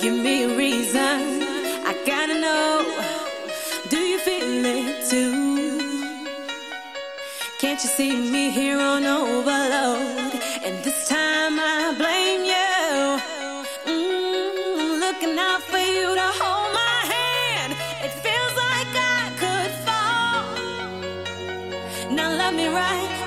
Give me a reason, I gotta know. Do you feel it too? Can't you see me here on overload? And this time I blame you. Mm, looking out for you to hold my hand. It feels like I could fall. Now love me right.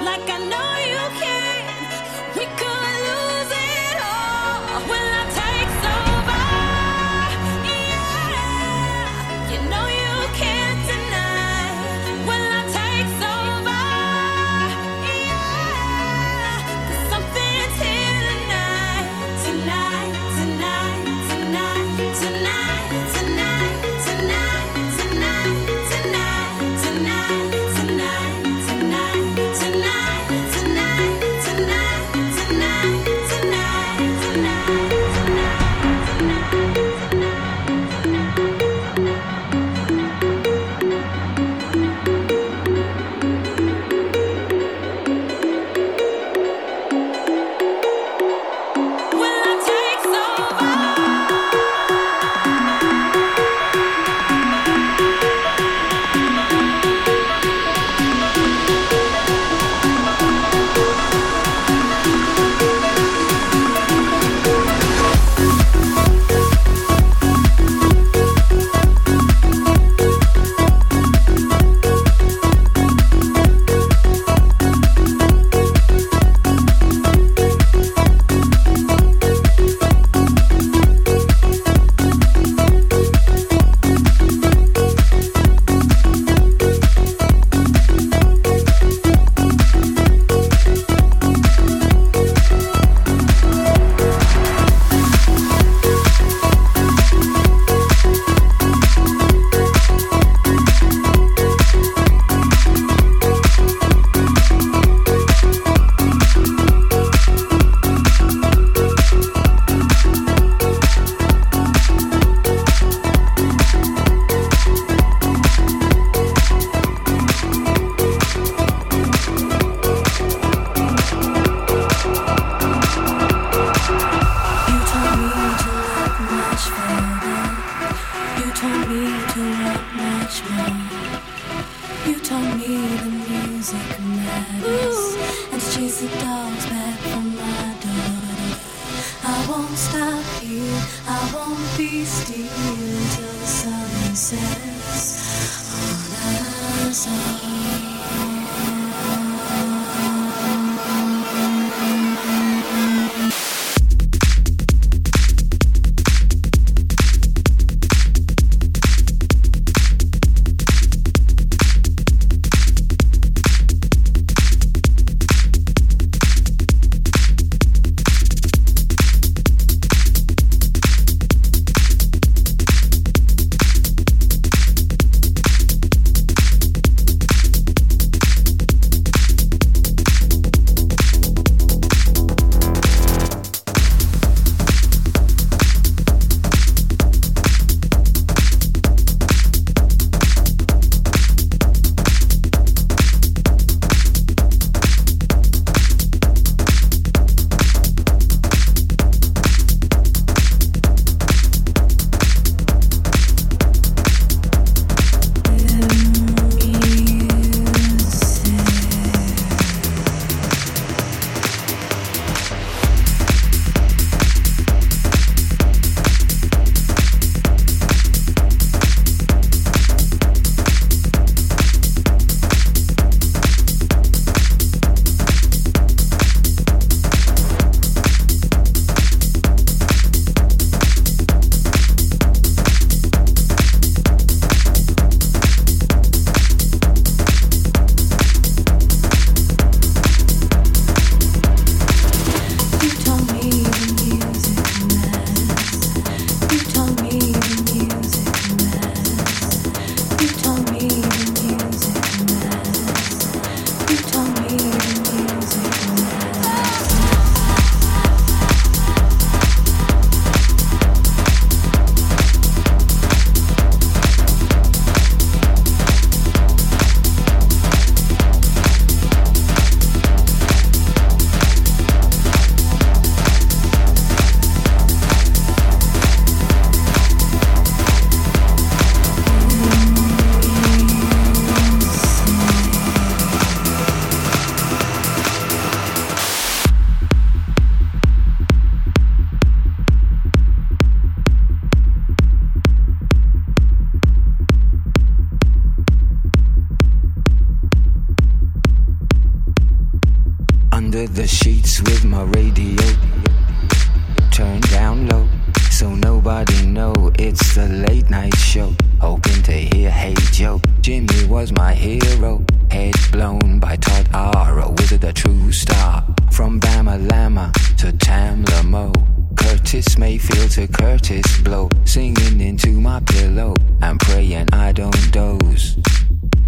Mr. Kurtis Blow singing into my pillow. I'm praying I don't doze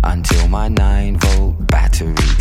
until my 9 volt battery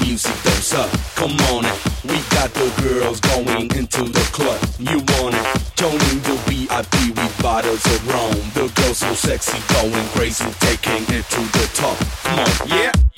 music goes up. Come on, now. we got the girls going into the club. You want it? Joining the VIP with bottles of rum. The girls so sexy, going crazy, taking it to the top. Come on, yeah.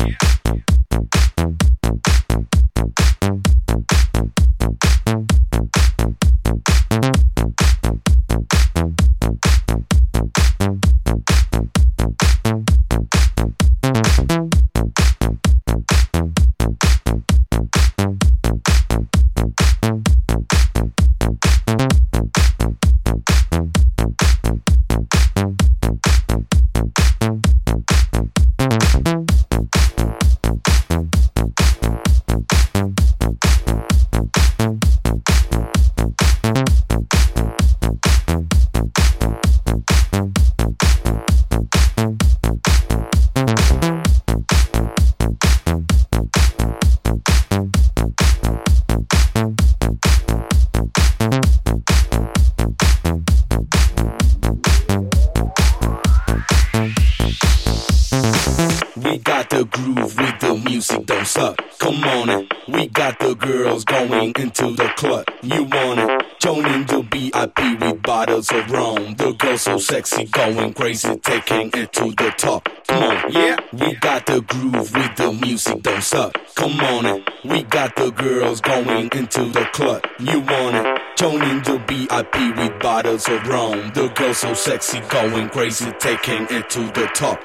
So sexy, going crazy, taking it to the top.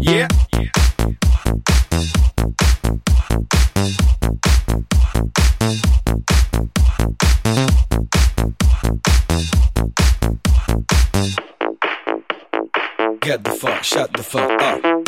Yeah. Get the fuck, shut the fuck up.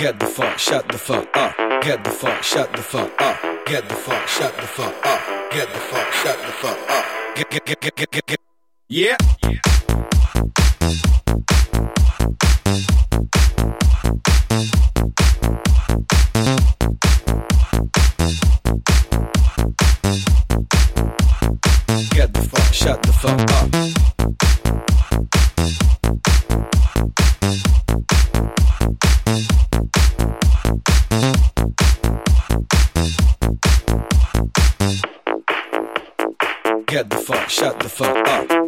Get the fuck, shut the fuck up. Get the fuck, shut the fuck up. Get the fuck, shut the fuck up. Get the fuck, shut the fuck up. Get, get, get, get, get, get. Yeah. Get the fuck, shut the fuck up. Get the fuck, shut the fuck up.